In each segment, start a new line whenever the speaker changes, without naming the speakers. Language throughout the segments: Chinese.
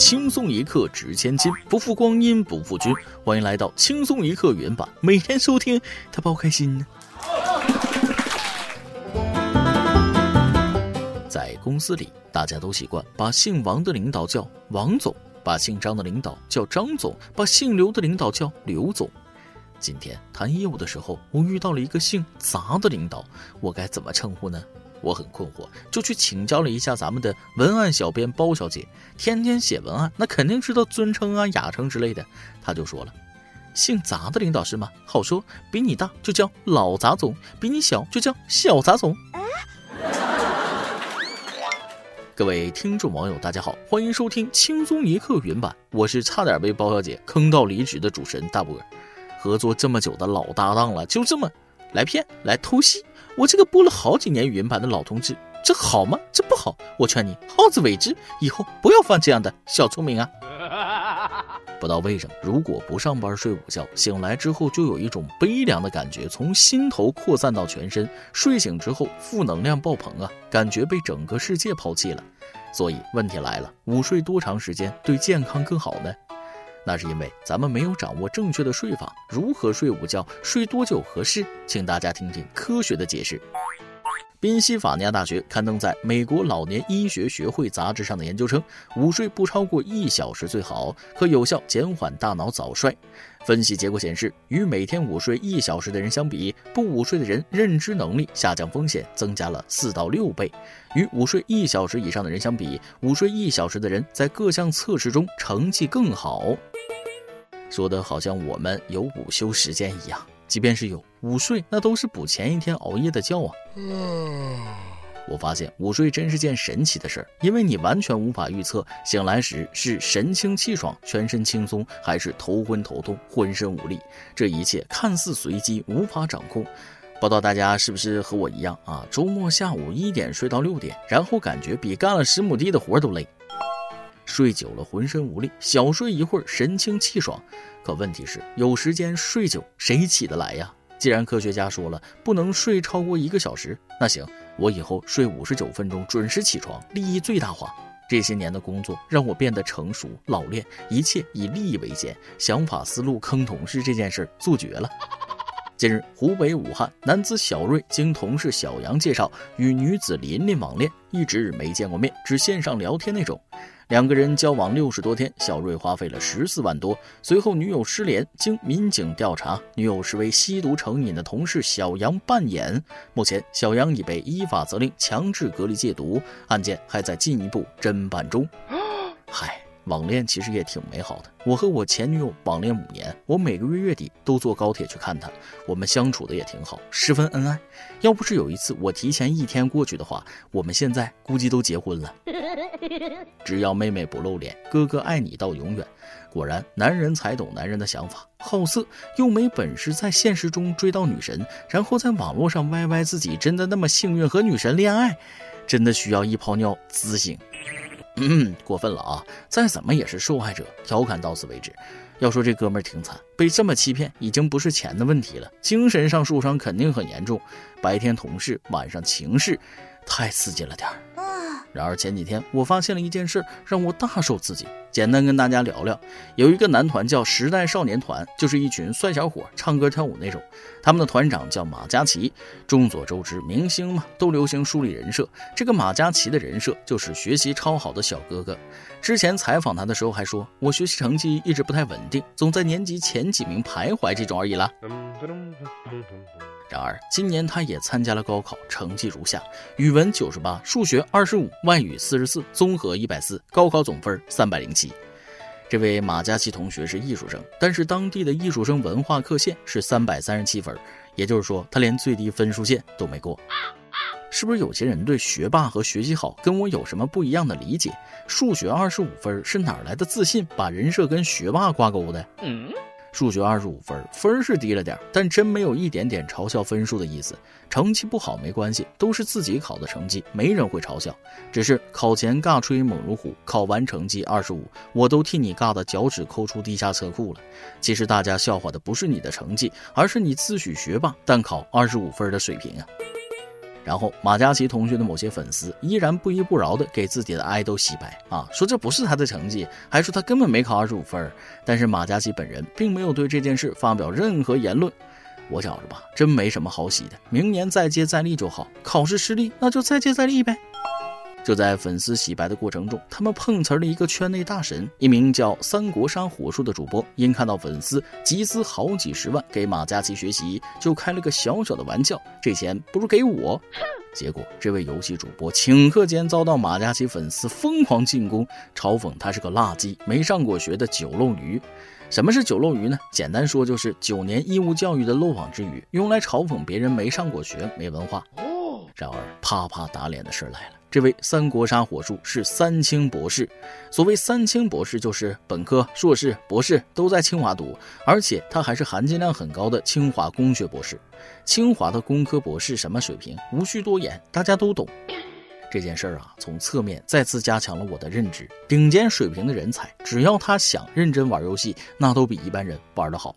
轻松一刻值千金，不负光阴不负君。欢迎来到轻松一刻原版，每天收听，他包开心呢。在公司里，大家都习惯把姓王的领导叫王总，把姓张的领导叫张总，把姓刘的领导叫刘总。今天谈业务的时候，我遇到了一个姓杂的领导，我该怎么称呼呢？我很困惑，就去请教了一下咱们的文案小编包小姐，天天写文案，那肯定知道尊称啊、雅称之类的。她就说了：“姓杂的领导是吗？好说，比你大就叫老杂总，比你小就叫小杂总。”各位听众网友，大家好，欢迎收听轻松一刻原版，我是差点被包小姐坑到离职的主持人大波。合作这么久的老搭档了，就这么来骗来偷袭我这个播了好几年语音版的老同志，这好吗？这不好，我劝你好自为之，以后不要犯这样的小聪明啊！不知道为什么，如果不上班睡午觉，醒来之后就有一种悲凉的感觉，从心头扩散到全身，睡醒之后负能量爆棚啊，感觉被整个世界抛弃了。所以问题来了，午睡多长时间对健康更好呢？那是因为咱们没有掌握正确的睡法，如何睡午觉，睡多久合适？请大家听听科学的解释。宾夕法尼亚大学刊登在美国老年医学学会杂志上的研究称，午睡不超过一小时最好，可有效减缓大脑早衰。分析结果显示，与每天午睡一小时的人相比，不午睡的人认知能力下降风险增加了四到六倍；与午睡一小时以上的人相比，午睡一小时的人在各项测试中成绩更好。说的好像我们有午休时间一样。即便是有午睡，那都是补前一天熬夜的觉啊。我发现午睡真是件神奇的事儿，因为你完全无法预测醒来时是神清气爽、全身轻松，还是头昏头痛、浑身无力。这一切看似随机，无法掌控。不知道大家是不是和我一样啊？周末下午一点睡到六点，然后感觉比干了十亩地的活都累。睡久了浑身无力，小睡一会儿神清气爽。可问题是，有时间睡久谁起得来呀？既然科学家说了不能睡超过一个小时，那行，我以后睡五十九分钟准时起床，利益最大化。这些年的工作让我变得成熟老练，一切以利益为先，想法思路坑同事这件事做绝了。近日，湖北武汉男子小瑞经同事小杨介绍，与女子琳琳网恋，一直没见过面，只线上聊天那种。两个人交往六十多天，小瑞花费了十四万多。随后女友失联，经民警调查，女友是为吸毒成瘾的同事小杨扮演。目前，小杨已被依法责令强制隔离戒毒，案件还在进一步侦办中。嗨。网恋其实也挺美好的。我和我前女友网恋五年，我每个月月底都坐高铁去看她，我们相处的也挺好，十分恩爱。要不是有一次我提前一天过去的话，我们现在估计都结婚了。只要妹妹不露脸，哥哥爱你到永远。果然，男人才懂男人的想法，好色又没本事在现实中追到女神，然后在网络上歪歪自己真的那么幸运和女神恋爱，真的需要一泡尿自省。嗯，过分了啊！再怎么也是受害者，调侃到此为止。要说这哥们儿挺惨，被这么欺骗，已经不是钱的问题了，精神上受伤肯定很严重。白天同事，晚上情事，太刺激了点儿。然而前几天我发现了一件事，让我大受刺激。简单跟大家聊聊，有一个男团叫时代少年团，就是一群帅小伙唱歌跳舞那种。他们的团长叫马嘉祺。众所周知，明星嘛都流行树立人设，这个马嘉祺的人设就是学习超好的小哥哥。之前采访他的时候还说，我学习成绩一直不太稳定，总在年级前几名徘徊这种而已啦。然而今年他也参加了高考，成绩如下：语文九十八，数学二十五，外语四十四，综合一百四，高考总分三百零七。这位马嘉祺同学是艺术生，但是当地的艺术生文化课线是三百三十七分，也就是说他连最低分数线都没过。是不是有些人对学霸和学习好跟我有什么不一样的理解？数学二十五分是哪来的自信，把人设跟学霸挂钩的？嗯。数学二十五分，分是低了点，但真没有一点点嘲笑分数的意思。成绩不好没关系，都是自己考的成绩，没人会嘲笑。只是考前尬吹猛如虎，考完成绩二十五，我都替你尬的脚趾抠出地下车库了。其实大家笑话的不是你的成绩，而是你自诩学霸但考二十五分的水平啊。然后马嘉祺同学的某些粉丝依然不依不饶地给自己的爱豆洗白啊，说这不是他的成绩，还说他根本没考二十五分。但是马嘉祺本人并没有对这件事发表任何言论。我觉着吧，真没什么好洗的，明年再接再厉就好。考试失利，那就再接再厉呗。就在粉丝洗白的过程中，他们碰瓷了一个圈内大神，一名叫三国杀火术的主播，因看到粉丝集资好几十万给马嘉祺学习，就开了个小小的玩笑：这钱不如给我。结果，这位游戏主播顷刻间遭到马嘉祺粉丝疯狂进攻，嘲讽他是个垃圾、没上过学的酒漏鱼。什么是酒漏鱼呢？简单说就是九年义务教育的漏网之鱼，用来嘲讽别人没上过学、没文化。然而，啪啪打脸的事来了。这位三国杀火术是三清博士。所谓三清博士，就是本科、硕士、博士都在清华读，而且他还是含金量很高的清华工学博士。清华的工科博士什么水平？无需多言，大家都懂。这件事儿啊，从侧面再次加强了我的认知：顶尖水平的人才，只要他想认真玩游戏，那都比一般人玩得好。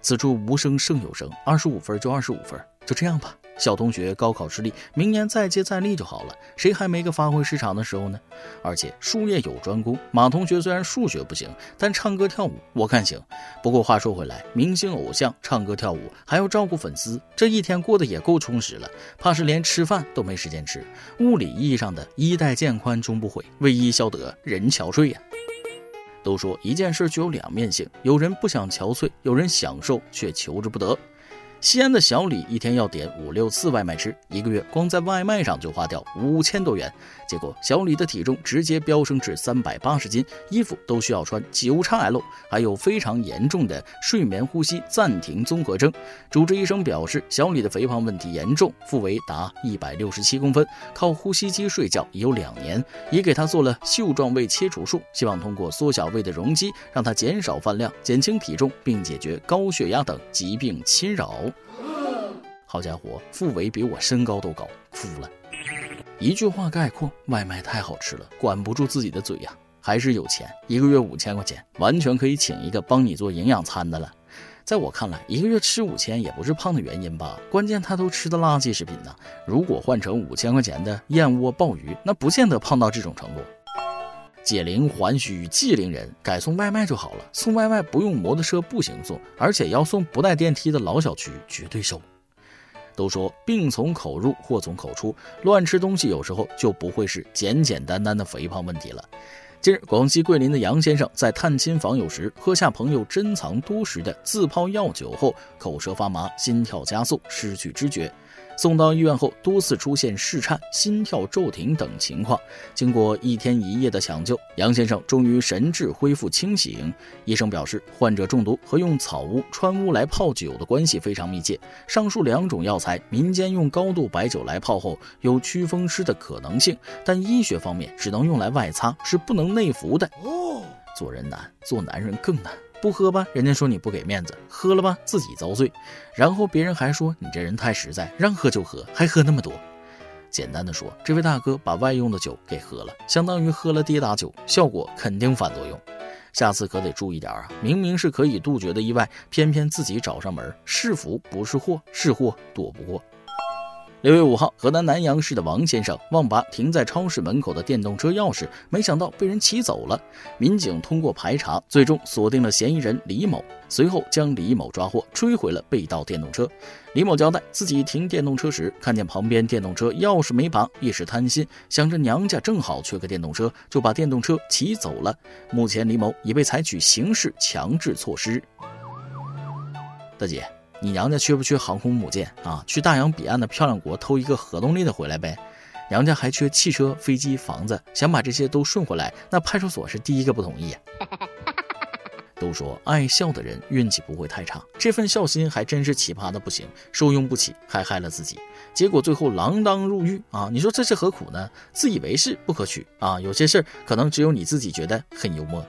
此处无声胜有声，二十五分就二十五分，就这样吧。小同学高考失利，明年再接再厉就好了。谁还没个发挥失常的时候呢？而且术业有专攻，马同学虽然数学不行，但唱歌跳舞我看行。不过话说回来，明星偶像唱歌跳舞还要照顾粉丝，这一天过得也够充实了。怕是连吃饭都没时间吃。物理意义上的衣带渐宽终不悔，为伊消得人憔悴呀。都说一件事具有两面性，有人不想憔悴，有人享受却求之不得。西安的小李一天要点五六次外卖吃，一个月光在外卖上就花掉五千多元。结果小李的体重直接飙升至三百八十斤，衣服都需要穿九叉 L，还有非常严重的睡眠呼吸暂停综合征。主治医生表示，小李的肥胖问题严重，腹围达一百六十七公分，靠呼吸机睡觉已有两年，也给他做了袖状胃切除术，希望通过缩小胃的容积，让他减少饭量，减轻体重，并解决高血压等疾病侵扰。好家伙，腹围比我身高都高，服了。一句话概括：外卖太好吃了，管不住自己的嘴呀。还是有钱，一个月五千块钱，完全可以请一个帮你做营养餐的了。在我看来，一个月吃五千也不是胖的原因吧？关键他都吃的垃圾食品呢。如果换成五千块钱的燕窝、鲍鱼，那不见得胖到这种程度。解铃还须系铃人，改送外卖就好了。送外卖不用摩托车步行送，而且要送不带电梯的老小区，绝对收。都说病从口入，祸从口出，乱吃东西有时候就不会是简简单单的肥胖问题了。近日，广西桂林的杨先生在探亲访友时，喝下朋友珍藏多时的自泡药酒后，口舌发麻，心跳加速，失去知觉。送到医院后，多次出现室颤、心跳骤停等情况。经过一天一夜的抢救，杨先生终于神志恢复清醒。医生表示，患者中毒和用草乌、川乌来泡酒的关系非常密切。上述两种药材，民间用高度白酒来泡后有祛风湿的可能性，但医学方面只能用来外擦，是不能内服的。哦，做人难，做男人更难。不喝吧，人家说你不给面子；喝了吧，自己遭罪。然后别人还说你这人太实在，让喝就喝，还喝那么多。简单的说，这位大哥把外用的酒给喝了，相当于喝了跌打酒，效果肯定反作用。下次可得注意点啊！明明是可以杜绝的意外，偏偏自己找上门，是福不是祸，是祸躲不过。六月五号，河南南阳市的王先生忘拔停在超市门口的电动车钥匙，没想到被人骑走了。民警通过排查，最终锁定了嫌疑人李某，随后将李某抓获，追回了被盗电动车。李某交代，自己停电动车时，看见旁边电动车钥匙没拔，一时贪心，想着娘家正好缺个电动车，就把电动车骑走了。目前，李某已被采取刑事强制措施。大姐。你娘家缺不缺航空母舰啊？去大洋彼岸的漂亮国偷一个核动力的回来呗。娘家还缺汽车、飞机、房子，想把这些都顺回来，那派出所是第一个不同意。都说爱笑的人运气不会太差，这份孝心还真是奇葩的不行，受用不起，还害了自己，结果最后锒铛入狱啊！你说这是何苦呢？自以为是不可取啊！有些事儿可能只有你自己觉得很幽默。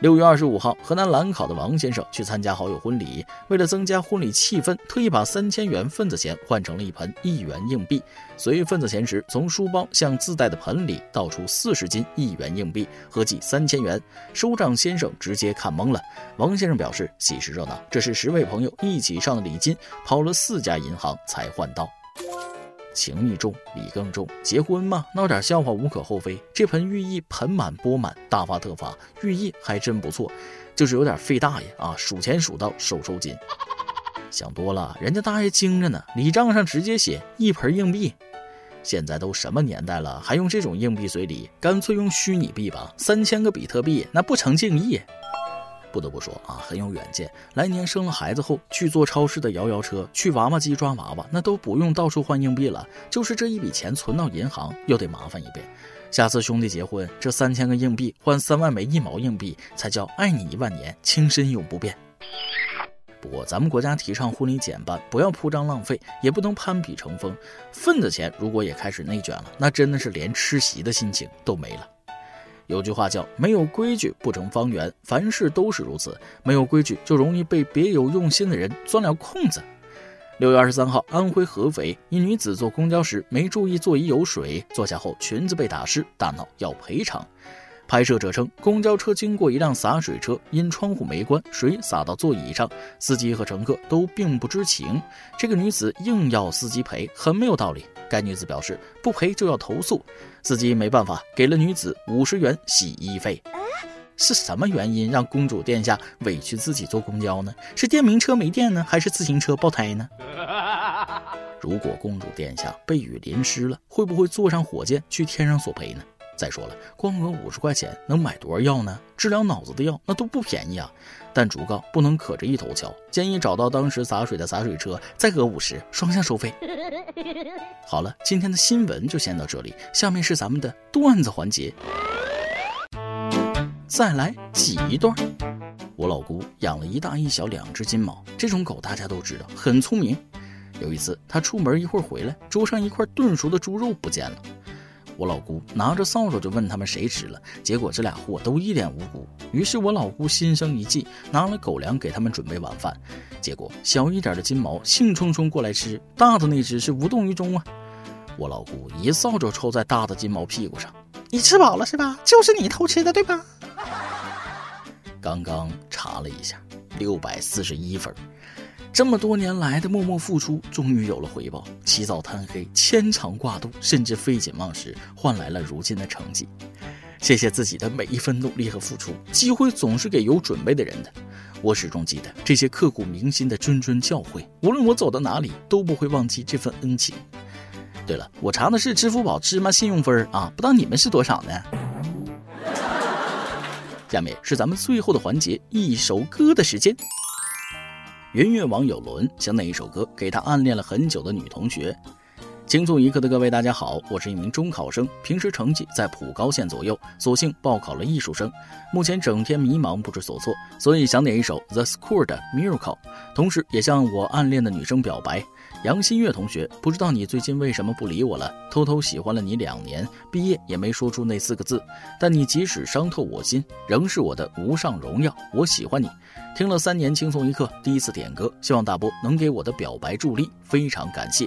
六月二十五号，河南兰考的王先生去参加好友婚礼，为了增加婚礼气氛，特意把三千元份子钱换成了一盆一元硬币。随份子钱时，从书包向自带的盆里倒出四十斤一元硬币，合计三千元。收账先生直接看懵了。王先生表示，喜事热闹，这是十位朋友一起上的礼金，跑了四家银行才换到。情义重，礼更重。结婚嘛，闹点笑话无可厚非。这盆寓意盆满钵满，大发特发，寓意还真不错，就是有点费大爷啊，数钱数到手抽筋。想多了，人家大爷精着呢，礼账上直接写一盆硬币。现在都什么年代了，还用这种硬币随礼？干脆用虚拟币吧，三千个比特币，那不成敬意。不得不说啊，很有远见。来年生了孩子后，去坐超市的摇摇车，去娃娃机抓娃娃，那都不用到处换硬币了，就是这一笔钱存到银行又得麻烦一遍。下次兄弟结婚，这三千个硬币换三万枚一毛硬币，才叫爱你一万年，情深永不变。不过，咱们国家提倡婚礼简办，不要铺张浪费，也不能攀比成风。份子钱如果也开始内卷了，那真的是连吃席的心情都没了。有句话叫“没有规矩不成方圆”，凡事都是如此。没有规矩，就容易被别有用心的人钻了空子。六月二十三号，安徽合肥一女子坐公交时没注意座椅有水，坐下后裙子被打湿，大闹要赔偿。拍摄者称，公交车经过一辆洒水车，因窗户没关，水洒到座椅上，司机和乘客都并不知情。这个女子硬要司机赔，很没有道理。该女子表示，不赔就要投诉。司机没办法，给了女子五十元洗衣费。是什么原因让公主殿下委屈自己坐公交呢？是电瓶车没电呢，还是自行车爆胎呢？如果公主殿下被雨淋湿了，会不会坐上火箭去天上索赔呢？再说了，光讹五十块钱能买多少药呢？治疗脑子的药那都不便宜啊！但竹告不能可着一头敲，建议找到当时洒水的洒水车，再讹五十，双向收费。好了，今天的新闻就先到这里，下面是咱们的段子环节。再来挤一段。我老姑养了一大一小两只金毛，这种狗大家都知道很聪明。有一次，她出门一会儿回来，桌上一块炖熟的猪肉不见了。我老姑拿着扫帚就问他们谁吃了，结果这俩货都一脸无辜。于是我老姑心生一计，拿了狗粮给他们准备晚饭。结果小一点的金毛兴冲冲过来吃，大的那只是无动于衷啊。我老姑一扫帚抽在大的金毛屁股上：“你吃饱了是吧？就是你偷吃的对吧？”刚刚查了一下，六百四十一分。这么多年来的默默付出，终于有了回报。起早贪黑，牵肠挂肚，甚至废寝忘食，换来了如今的成绩。谢谢自己的每一份努力和付出。机会总是给有准备的人的。我始终记得这些刻骨铭心的谆谆教诲，无论我走到哪里，都不会忘记这份恩情。对了，我查的是支付宝芝麻信用分啊，不知道你们是多少呢？下面是咱们最后的环节，一首歌的时间。云月网友伦想点一首歌给他暗恋了很久的女同学。轻松一刻的各位，大家好，我是一名中考生，平时成绩在普高线左右，所幸报考了艺术生，目前整天迷茫不知所措，所以想点一首 The School 的 Miracle，同时也向我暗恋的女生表白。杨新月同学，不知道你最近为什么不理我了？偷偷喜欢了你两年，毕业也没说出那四个字，但你即使伤透我心，仍是我的无上荣耀。我喜欢你。听了三年轻松一刻，第一次点歌，希望大波能给我的表白助力，非常感谢。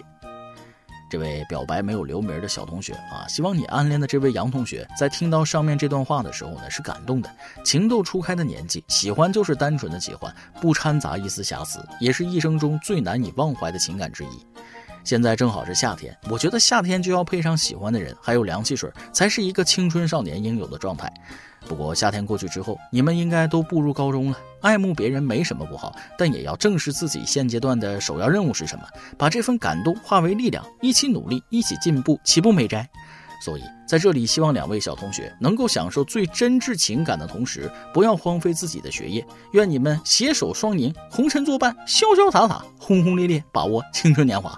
这位表白没有留名的小同学啊，希望你暗恋的这位杨同学在听到上面这段话的时候呢，是感动的。情窦初开的年纪，喜欢就是单纯的喜欢，不掺杂一丝瑕疵，也是一生中最难以忘怀的情感之一。现在正好是夏天，我觉得夏天就要配上喜欢的人，还有凉汽水，才是一个青春少年应有的状态。不过夏天过去之后，你们应该都步入高中了。爱慕别人没什么不好，但也要正视自己现阶段的首要任务是什么，把这份感动化为力量，一起努力，一起进步，岂不美哉？所以在这里，希望两位小同学能够享受最真挚情感的同时，不要荒废自己的学业。愿你们携手双赢，红尘作伴，潇潇洒洒，轰轰烈烈，把握青春年华。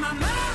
my mind.